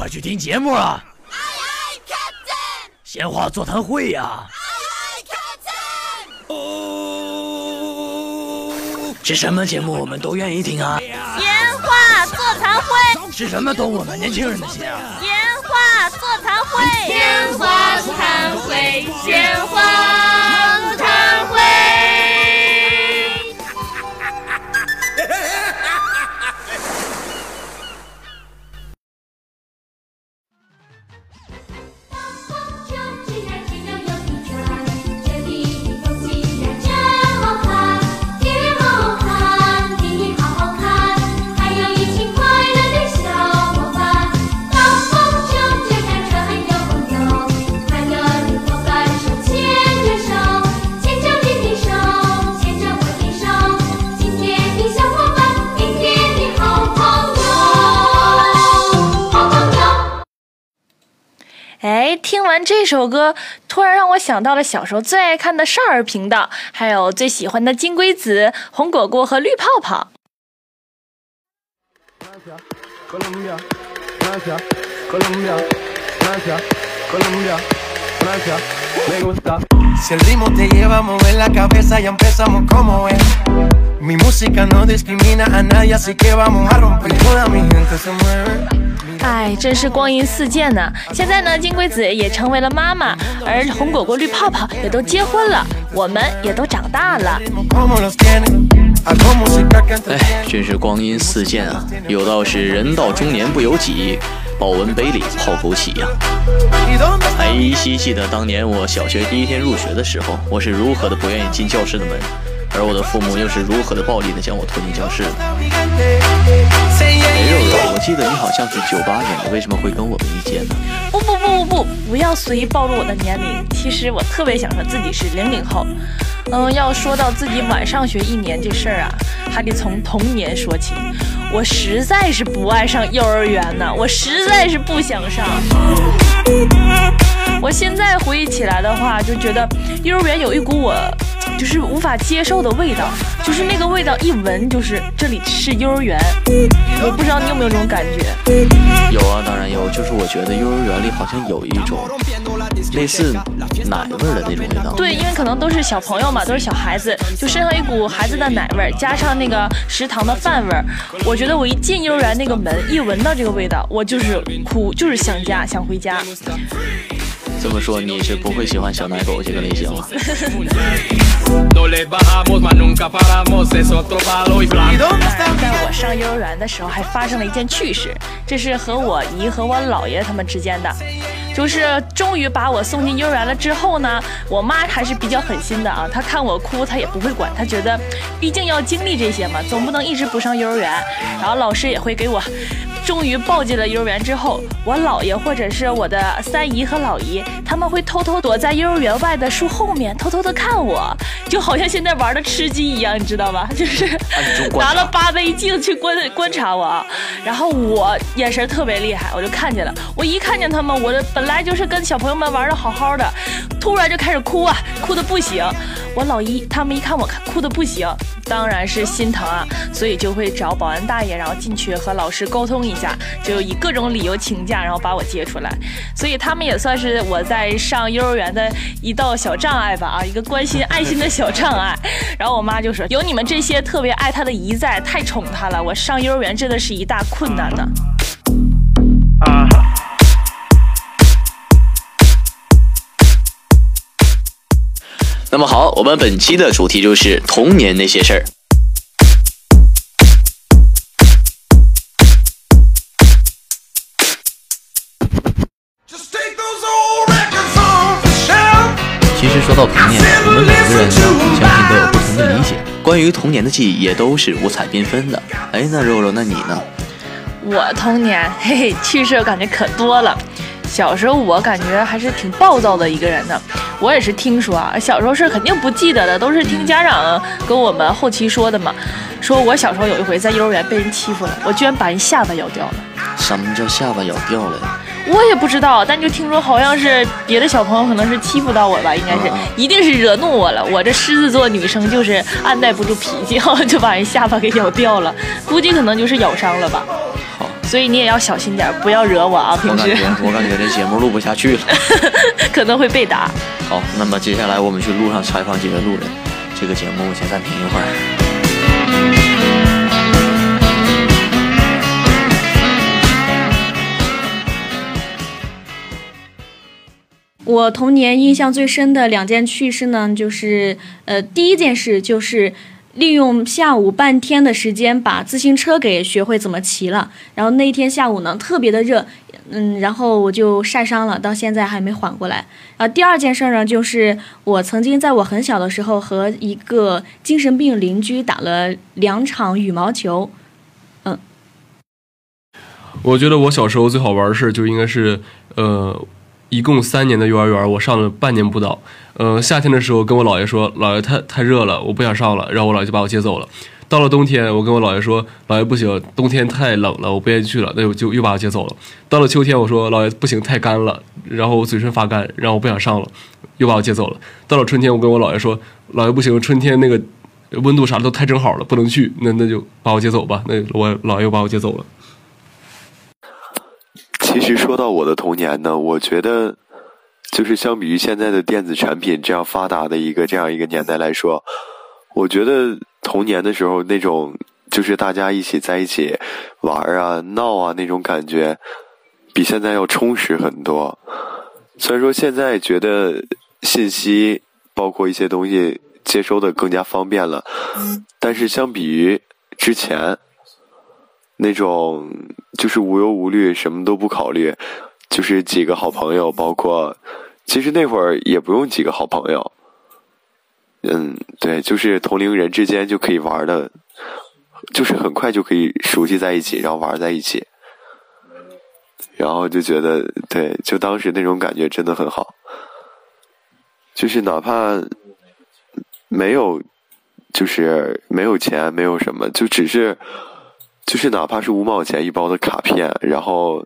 快去听节目啊！闲话座谈会呀！是什么节目我们都愿意听啊！闲话座谈会是什么懂我们年轻人的心啊！闲话座谈会，闲话座谈会，闲话完这首歌，突然让我想到了小时候最爱看的少儿频道，还有最喜欢的金龟子、红果果和绿泡泡。哎，真是光阴似箭呐！现在呢，金龟子也成为了妈妈，而红果果、绿泡泡也都结婚了，我们也都长大了。哎，真是光阴似箭啊！有道是人到中年不由己，保温杯里泡枸杞呀。还依稀记得当年我小学第一天入学的时候，我是如何的不愿意进教室的门，而我的父母又是如何的暴力的将我拖进教室的。哎，肉肉，我记得你好像是九八年的，为什么会跟我们一届呢？不不不不不，不要随意暴露我的年龄。其实我特别想说自己是零零后。嗯，要说到自己晚上学一年这事儿啊，还得从童年说起。我实在是不爱上幼儿园呢，我实在是不想上。我现在回忆起来的话，就觉得幼儿园有一股我就是无法接受的味道，就是那个味道一闻就是这里是幼儿园。我不知道你有没有这种感觉？有啊，当然有。就是我觉得幼儿园里好像有一种类似奶味儿的那种味道。对，因为可能都是小朋友嘛，都是小孩子，就身上一股孩子的奶味儿，加上那个食堂的饭味儿。我觉得我一进幼儿园那个门，一闻到这个味道，我就是哭，就是想家，想回家。这么说你是不会喜欢小奶狗这个类型了。在我上幼儿园的时候，还发生了一件趣事，这是和我姨和我姥爷他们之间的，就是终于把我送进幼儿园了之后呢，我妈还是比较狠心的啊，她看我哭，她也不会管，她觉得毕竟要经历这些嘛，总不能一直不上幼儿园，然后老师也会给我。终于抱进了幼儿园之后，我姥爷或者是我的三姨和老姨，他们会偷偷躲在幼儿园外的树后面，偷偷的看我，就好像现在玩的吃鸡一样，你知道吧？就是拿了八倍镜去观观察我，然后我眼神特别厉害，我就看见了。我一看见他们，我这本来就是跟小朋友们玩的好好的，突然就开始哭啊，哭的不行。我老姨他们一看我哭的不行，当然是心疼啊，所以就会找保安大爷，然后进去和老师沟通一下，就以各种理由请假，然后把我接出来。所以他们也算是我在上幼儿园的一道小障碍吧，啊，一个关心爱心的小障碍。然后我妈就说：“有你们这些特别爱他的姨在，太宠他了，我上幼儿园真的是一大困难呢。”那么好，我们本期的主题就是童年那些事儿。其实说到童年，我们每个人呢，相信都有不同的理解。关于童年的记忆也都是五彩缤纷的。哎，那肉肉，那你呢？我童年，嘿嘿，趣事感觉可多了。小时候我感觉还是挺暴躁的一个人呢。我也是听说啊，小时候是肯定不记得的，都是听家长跟我们后期说的嘛。说我小时候有一回在幼儿园被人欺负了，我居然把人下巴咬掉了。什么叫下巴咬掉了呀？我也不知道，但就听说好像是别的小朋友可能是欺负到我吧，应该是，一定是惹怒我了。我这狮子座女生就是按耐不住脾气，就把人下巴给咬掉了，估计可能就是咬伤了吧。好，所以你也要小心点，不要惹我啊！平时我感觉我感觉这节目录不下去了，可能会被打。好，那么接下来我们去路上采访几位路人，这个节目先暂停一会儿。我童年印象最深的两件趣事呢，就是呃，第一件事就是利用下午半天的时间把自行车给学会怎么骑了。然后那一天下午呢，特别的热，嗯，然后我就晒伤了，到现在还没缓过来。啊，第二件事呢，就是我曾经在我很小的时候和一个精神病邻居打了两场羽毛球。嗯，我觉得我小时候最好玩的事就应该是呃。一共三年的幼儿园，我上了半年不到。呃，夏天的时候跟我姥爷说，姥爷太太热了，我不想上了，然后我姥爷就把我接走了。到了冬天，我跟我姥爷说，姥爷不行，冬天太冷了，我不愿意去了，那就就又把我接走了。到了秋天，我说姥爷不行，太干了，然后我嘴唇发干，然后我不想上了，又把我接走了。到了春天，我跟我姥爷说，姥爷不行，春天那个温度啥的都太正好了，不能去，那那就把我接走吧。那我姥爷又把我接走了。其实说到我的童年呢，我觉得，就是相比于现在的电子产品这样发达的一个这样一个年代来说，我觉得童年的时候那种就是大家一起在一起玩啊、闹啊那种感觉，比现在要充实很多。虽然说现在觉得信息包括一些东西接收的更加方便了，但是相比于之前。那种就是无忧无虑，什么都不考虑，就是几个好朋友，包括其实那会儿也不用几个好朋友，嗯，对，就是同龄人之间就可以玩的，就是很快就可以熟悉在一起，然后玩在一起，然后就觉得对，就当时那种感觉真的很好，就是哪怕没有，就是没有钱，没有什么，就只是。就是哪怕是五毛钱一包的卡片，然后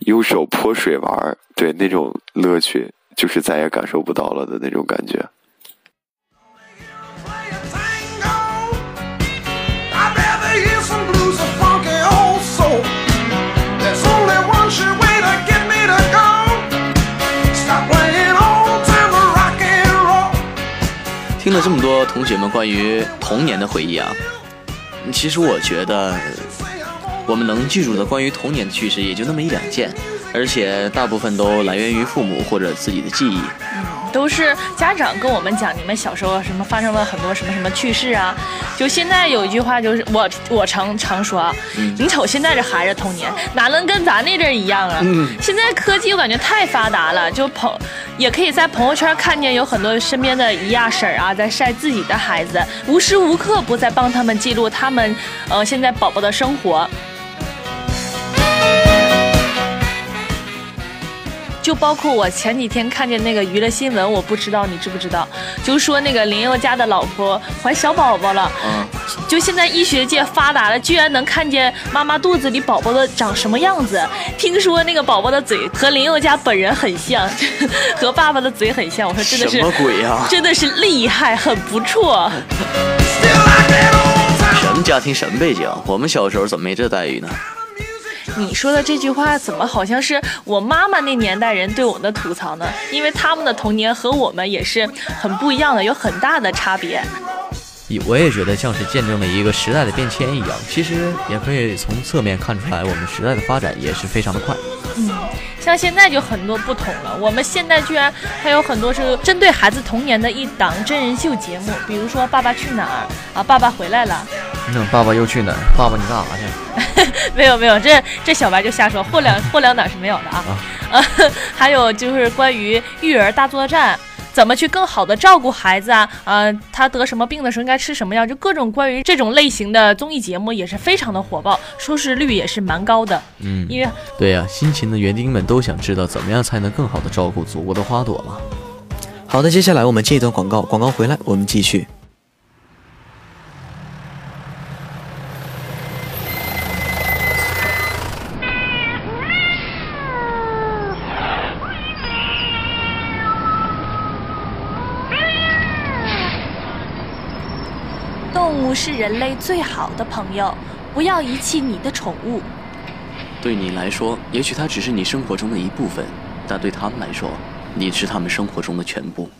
用手泼水玩，对那种乐趣，就是再也感受不到了的那种感觉。听了这么多同学们关于童年的回忆啊。其实我觉得，我们能记住的关于童年的趣事也就那么一两件，而且大部分都来源于父母或者自己的记忆。嗯都是家长跟我们讲，你们小时候什么发生了很多什么什么趣事啊？就现在有一句话，就是我我常常说，你瞅现在这孩子童年哪能跟咱那阵儿一样啊？嗯现在科技我感觉太发达了，就朋也可以在朋友圈看见有很多身边的姨啊婶儿啊在晒自己的孩子，无时无刻不在帮他们记录他们呃现在宝宝的生活。就包括我前几天看见那个娱乐新闻，我不知道你知不知道，就说那个林宥嘉的老婆怀小宝宝了。嗯。就现在医学界发达了，居然能看见妈妈肚子里宝宝的长什么样子。听说那个宝宝的嘴和林宥嘉本人很像，和爸爸的嘴很像。我说真的是什么鬼呀？真的是厉害，很不错。什么家庭什么背景？我们小时候怎么没这待遇呢？你说的这句话怎么好像是我妈妈那年代人对我们的吐槽呢？因为他们的童年和我们也是很不一样的，有很大的差别。我也觉得像是见证了一个时代的变迁一样，其实也可以从侧面看出来，我们时代的发展也是非常的快。嗯，像现在就很多不同了，我们现在居然还有很多是针对孩子童年的一档真人秀节目，比如说《爸爸去哪儿》啊，《爸爸回来了》。那爸爸又去哪儿？爸爸你干啥去？没有没有，这这小白就瞎说，货两货两哪是没有的啊。啊，还有就是关于育儿大作战。怎么去更好的照顾孩子啊？呃，他得什么病的时候应该吃什么药？就各种关于这种类型的综艺节目也是非常的火爆，收视率也是蛮高的。嗯，因为对呀，辛勤的园丁们都想知道怎么样才能更好的照顾祖国的花朵嘛。好的，接下来我们接一段广告，广告回来我们继续。最好的朋友，不要遗弃你的宠物。对你来说，也许它只是你生活中的一部分，但对他们来说，你是他们生活中的全部。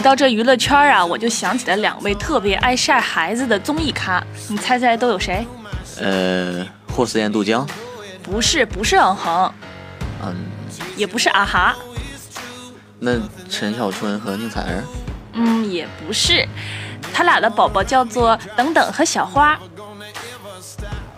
提到这娱乐圈啊，我就想起了两位特别爱晒孩子的综艺咖，你猜猜都有谁？呃，霍思燕、杜江，不是，不是嗯哼，嗯，也不是啊哈，那陈小春和宁采儿，嗯，也不是，他俩的宝宝叫做等等和小花。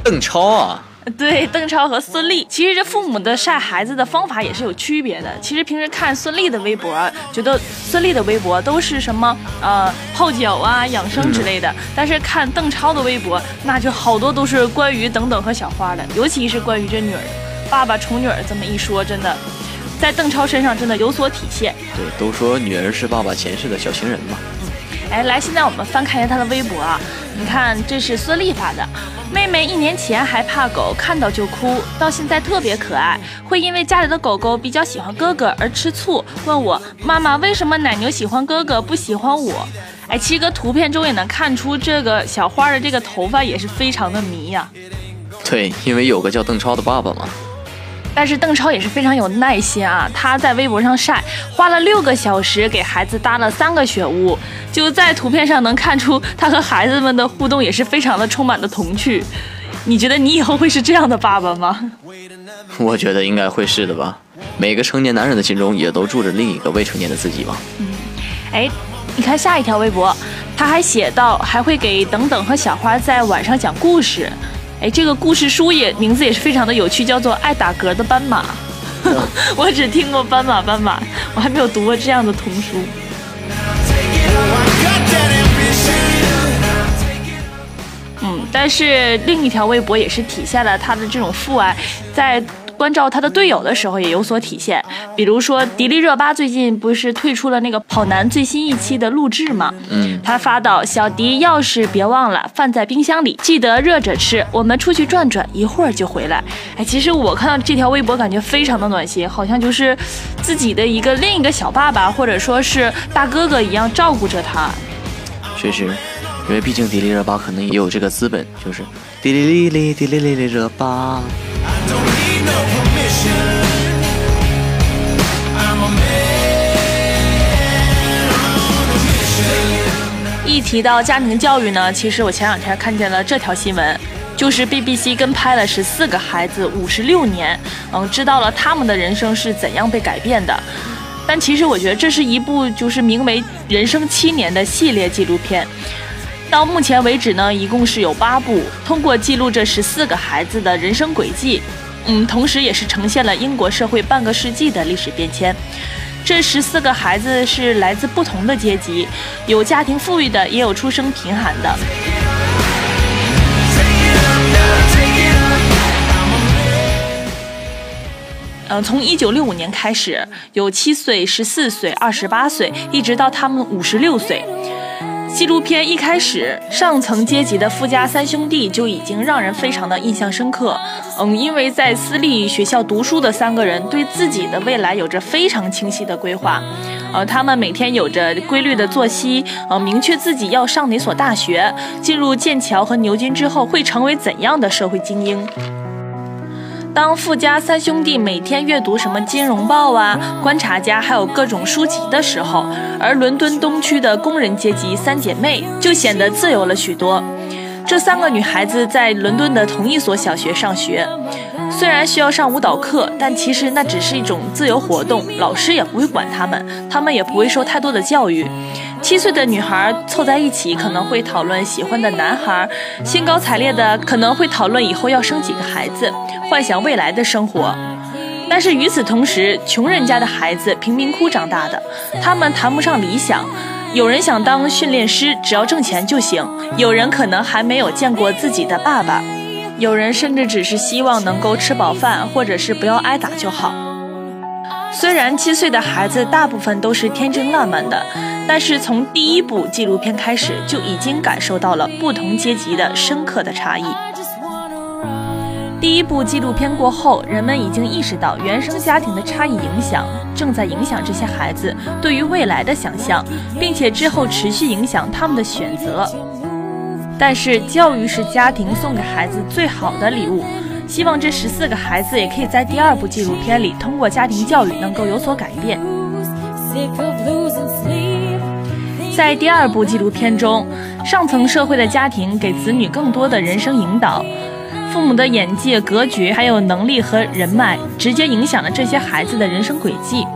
邓超啊，对，邓超和孙俪，其实这父母的晒孩子的方法也是有区别的。其实平时看孙俪的微博，觉得孙俪的微博都是什么呃泡脚啊、养生之类的，但是看邓超的微博，那就好多都是关于等等和小花的，尤其是关于这女儿，爸爸宠女儿这么一说，真的在邓超身上真的有所体现。对，都说女儿是爸爸前世的小情人嘛。哎，来，现在我们翻看一下她的微博啊，你看这是孙俪发的。妹妹一年前还怕狗，看到就哭，到现在特别可爱。会因为家里的狗狗比较喜欢哥哥而吃醋，问我妈妈为什么奶牛喜欢哥哥不喜欢我？哎，其实个图片中也能看出这个小花的这个头发也是非常的迷呀。对，因为有个叫邓超的爸爸嘛。但是邓超也是非常有耐心啊，他在微博上晒，花了六个小时给孩子搭了三个雪屋，就在图片上能看出他和孩子们的互动也是非常的充满了童趣。你觉得你以后会是这样的爸爸吗？我觉得应该会是的吧。每个成年男人的心中也都住着另一个未成年的自己吧。嗯，哎，你看下一条微博，他还写到还会给等等和小花在晚上讲故事。哎，这个故事书也名字也是非常的有趣，叫做《爱打嗝的斑马》。我只听过斑马斑马，我还没有读过这样的童书。嗯，但是另一条微博也是体现了他的这种父爱，在。关照他的队友的时候也有所体现，比如说迪丽热巴最近不是退出了那个《跑男》最新一期的录制吗？嗯，他发到小迪钥匙别忘了，放在冰箱里，记得热着吃。我们出去转转，一会儿就回来。哎，其实我看到这条微博，感觉非常的暖心，好像就是自己的一个另一个小爸爸，或者说是大哥哥一样照顾着他。确实，因为毕竟迪丽热巴可能也有这个资本，就是迪丽丽丽迪丽丽丽热巴。一提到家庭教育呢，其实我前两天看见了这条新闻，就是 BBC 跟拍了十四个孩子五十六年，嗯，知道了他们的人生是怎样被改变的。但其实我觉得这是一部就是名为《人生七年》的系列纪录片。到目前为止呢，一共是有八部，通过记录这十四个孩子的人生轨迹。嗯，同时也是呈现了英国社会半个世纪的历史变迁。这十四个孩子是来自不同的阶级，有家庭富裕的，也有出生贫寒的。嗯，从一九六五年开始，有七岁、十四岁、二十八岁，一直到他们五十六岁。纪录片一开始，上层阶级的富家三兄弟就已经让人非常的印象深刻。嗯，因为在私立学校读书的三个人，对自己的未来有着非常清晰的规划。呃，他们每天有着规律的作息，呃，明确自己要上哪所大学，进入剑桥和牛津之后会成为怎样的社会精英。当富家三兄弟每天阅读什么《金融报》啊、《观察家》还有各种书籍的时候，而伦敦东区的工人阶级三姐妹就显得自由了许多。这三个女孩子在伦敦的同一所小学上学，虽然需要上舞蹈课，但其实那只是一种自由活动，老师也不会管她们，她们也不会受太多的教育。七岁的女孩凑在一起，可能会讨论喜欢的男孩，兴高采烈的可能会讨论以后要生几个孩子，幻想未来的生活。但是与此同时，穷人家的孩子贫民窟长大的，他们谈不上理想。有人想当训练师，只要挣钱就行；有人可能还没有见过自己的爸爸；有人甚至只是希望能够吃饱饭，或者是不要挨打就好。虽然七岁的孩子大部分都是天真烂漫的，但是从第一部纪录片开始，就已经感受到了不同阶级的深刻的差异。第一部纪录片过后，人们已经意识到原生家庭的差异影响正在影响这些孩子对于未来的想象，并且之后持续影响他们的选择。但是，教育是家庭送给孩子最好的礼物。希望这十四个孩子也可以在第二部纪录片里，通过家庭教育能够有所改变。在第二部纪录片中，上层社会的家庭给子女更多的人生引导，父母的眼界、格局还有能力和人脉，直接影响了这些孩子的人生轨迹，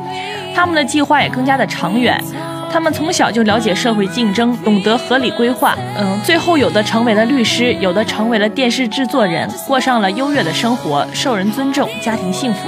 他们的计划也更加的长远。他们从小就了解社会竞争，懂得合理规划。嗯，最后有的成为了律师，有的成为了电视制作人，过上了优越的生活，受人尊重，家庭幸福。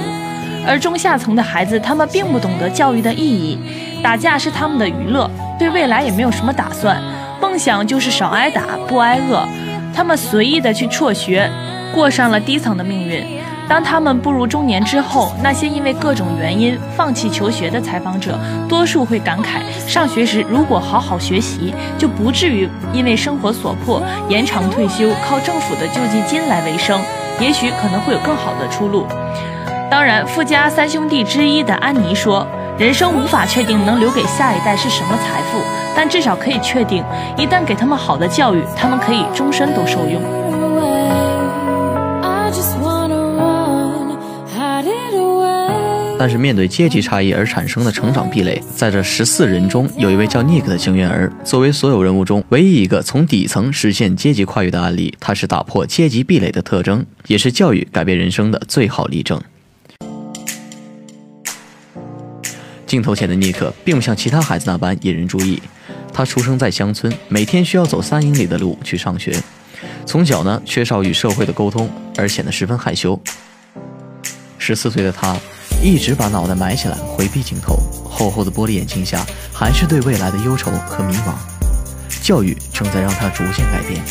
而中下层的孩子，他们并不懂得教育的意义，打架是他们的娱乐，对未来也没有什么打算，梦想就是少挨打，不挨饿。他们随意的去辍学，过上了低层的命运。当他们步入中年之后，那些因为各种原因放弃求学的采访者，多数会感慨：上学时如果好好学习，就不至于因为生活所迫延长退休，靠政府的救济金来维生，也许可能会有更好的出路。当然，富家三兄弟之一的安妮说：“人生无法确定能留给下一代是什么财富，但至少可以确定，一旦给他们好的教育，他们可以终身都受用。”但是面对阶级差异而产生的成长壁垒，在这十四人中，有一位叫尼克的幸运儿，作为所有人物中唯一一个从底层实现阶级跨越的案例，他是打破阶级壁垒的特征，也是教育改变人生的最好例证。镜头前的尼克并不像其他孩子那般引人注意，他出生在乡村，每天需要走三英里的路去上学，从小呢缺少与社会的沟通，而显得十分害羞。十四岁的他。一直把脑袋埋起来，回避镜头。厚厚的玻璃眼镜下，还是对未来的忧愁和迷茫。教育正在让他逐渐改变。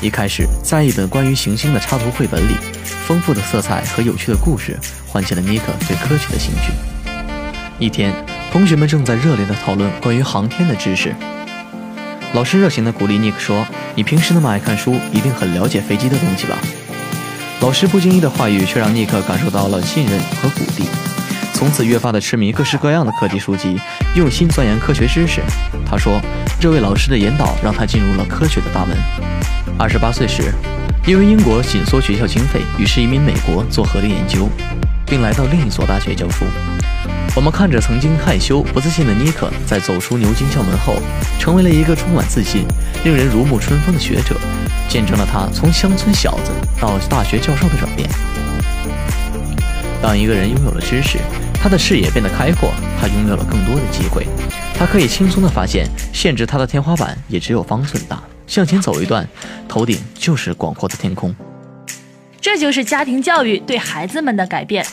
一开始，在一本关于行星的插图绘本里，丰富的色彩和有趣的故事唤起了尼克对科学的兴趣。一天，同学们正在热烈地讨论关于航天的知识。老师热情地鼓励尼克说：“你平时那么爱看书，一定很了解飞机的东西吧？”老师不经意的话语，却让尼克感受到了信任和鼓励，从此越发的痴迷各式各样的科技书籍，用心钻研科学知识。他说，这位老师的引导让他进入了科学的大门。二十八岁时，因为英国紧缩学校经费，于是移民美国做核力研究，并来到另一所大学教书。我们看着曾经害羞不自信的尼克，在走出牛津校门后，成为了一个充满自信、令人如沐春风的学者。见证了他从乡村小子到大学教授的转变。当一个人拥有了知识，他的视野变得开阔，他拥有了更多的机会。他可以轻松地发现，限制他的天花板也只有方寸大。向前走一段，头顶就是广阔的天空。这就是家庭教育对孩子们的改变。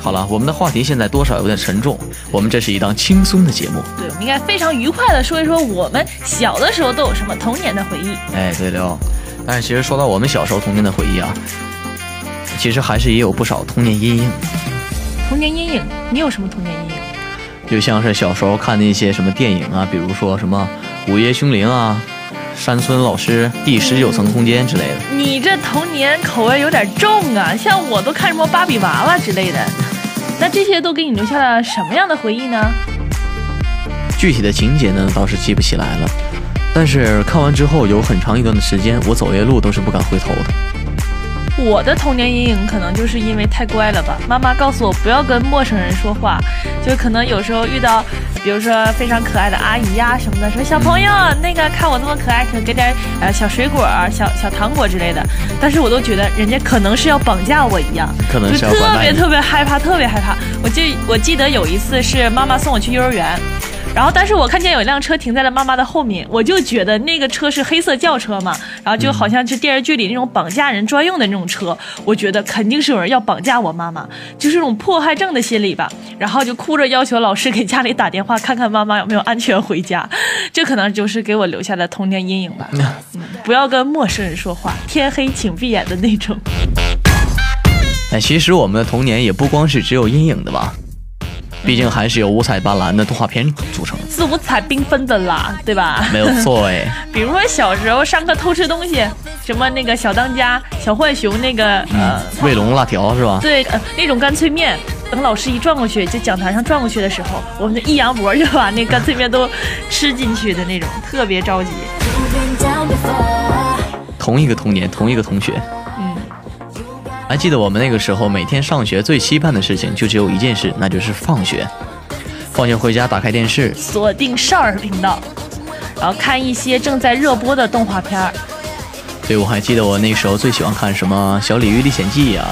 好了，我们的话题现在多少有点沉重。我们这是一档轻松的节目，对，我们应该非常愉快的说一说我们小的时候都有什么童年的回忆。哎，对了，但是其实说到我们小时候童年的回忆啊，其实还是也有不少童年阴影。童年阴影，你有什么童年阴影？就像是小时候看那些什么电影啊，比如说什么《午夜凶铃》啊。山村老师第十九层空间之类的，你这童年口味有点重啊！像我都看什么芭比娃娃之类的，那这些都给你留下了什么样的回忆呢？具体的情节呢，倒是记不起来了，但是看完之后有很长一段的时间，我走夜路都是不敢回头的。我的童年阴影可能就是因为太乖了吧，妈妈告诉我不要跟陌生人说话，就可能有时候遇到，比如说非常可爱的阿姨呀什么的，说小朋友那个看我这么可爱，可给点呃小水果、小小糖果之类的，但是我都觉得人家可能是要绑架我一样，可能是特别特别害怕，特别害怕。我记我记得有一次是妈妈送我去幼儿园。然后，但是我看见有一辆车停在了妈妈的后面，我就觉得那个车是黑色轿车嘛，然后就好像是电视剧里那种绑架人专用的那种车，我觉得肯定是有人要绑架我妈妈，就是那种迫害症的心理吧。然后就哭着要求老师给家里打电话，看看妈妈有没有安全回家。这可能就是给我留下的童年阴影吧。不要跟陌生人说话，天黑请闭眼的那种。哎，其实我们的童年也不光是只有阴影的吧。毕竟还是由五彩斑斓的动画片组成，是五彩缤纷的啦，对吧？没有错哎。比如说小时候上课偷吃东西，什么那个小当家、小浣熊那个呃，卫龙辣条是吧？对，呃，那种干脆面，等老师一转过去，就讲台上转过去的时候，我们就一扬脖就把那干脆面都吃进去的那种，特别着急。同一个童年，同一个同学。嗯，还记得我们那个时候每天上学最期盼的事情就只有一件事，那就是放学。放学回家，打开电视，锁定少儿频道，然后看一些正在热播的动画片儿。对，我还记得我那时候最喜欢看什么《小鲤鱼历险记》啊。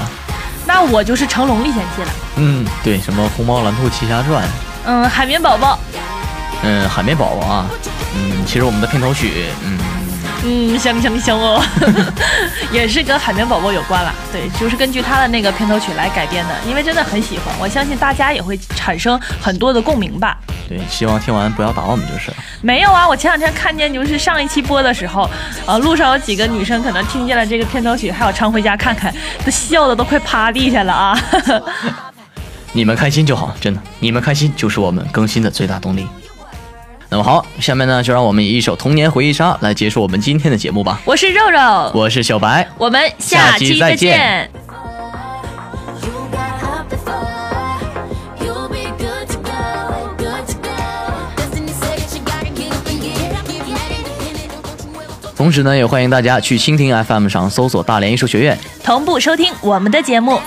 那我就是成龙历险记了。嗯，对，什么《虹猫蓝兔七侠传》。嗯，海绵宝宝。嗯，海绵宝宝啊。嗯，其实我们的片头曲，嗯。嗯，香香香哦，也是跟海绵宝宝有关了。对，就是根据他的那个片头曲来改编的，因为真的很喜欢，我相信大家也会产生很多的共鸣吧。对，希望听完不要打我们就是了。没有啊，我前两天看见就是上一期播的时候，呃，路上有几个女生可能听见了这个片头曲，还有常回家看看，都笑的都快趴地下了啊。你们开心就好，真的，你们开心就是我们更新的最大动力。那么好，下面呢，就让我们以一首童年回忆杀来结束我们今天的节目吧。我是肉肉，我是小白，我们下期再见。同时呢，也欢迎大家去蜻蜓 FM 上搜索大连艺术学院，同步收听我们的节目。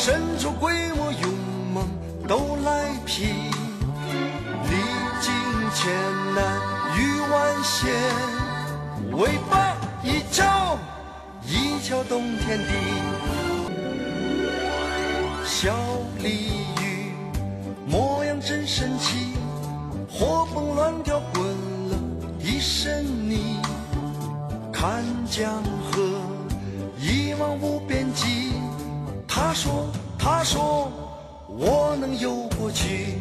神出鬼没，勇猛都来披，历经千难遇万险，尾巴一翘，一翘动天地。小鲤鱼模样真神奇，活蹦乱跳滚了一身泥，看江河。一望无边际，他说，他说，我能游过去。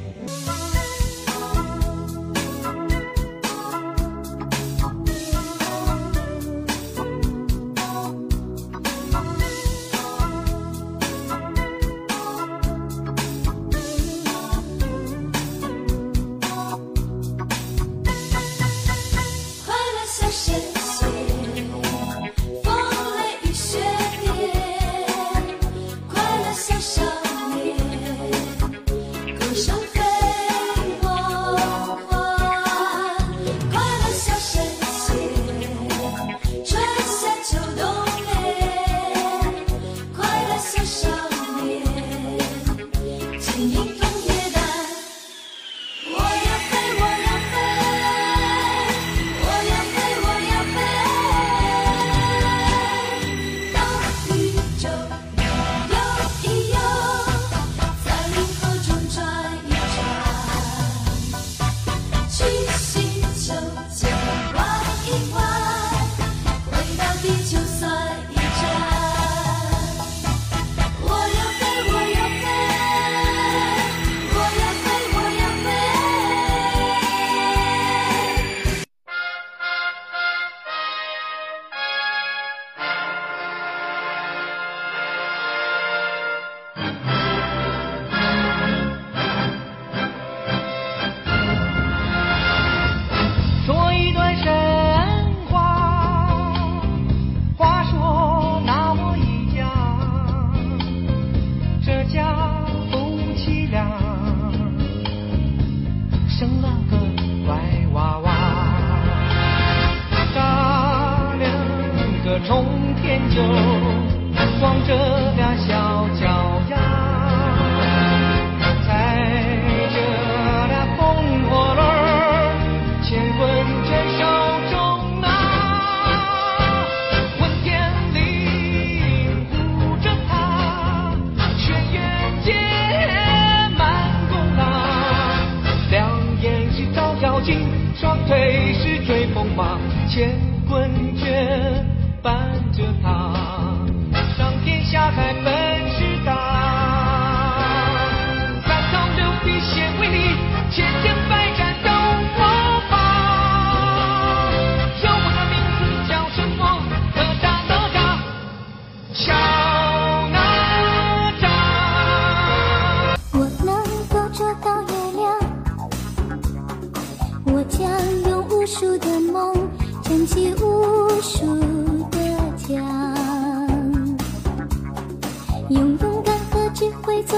用勇敢和智慧做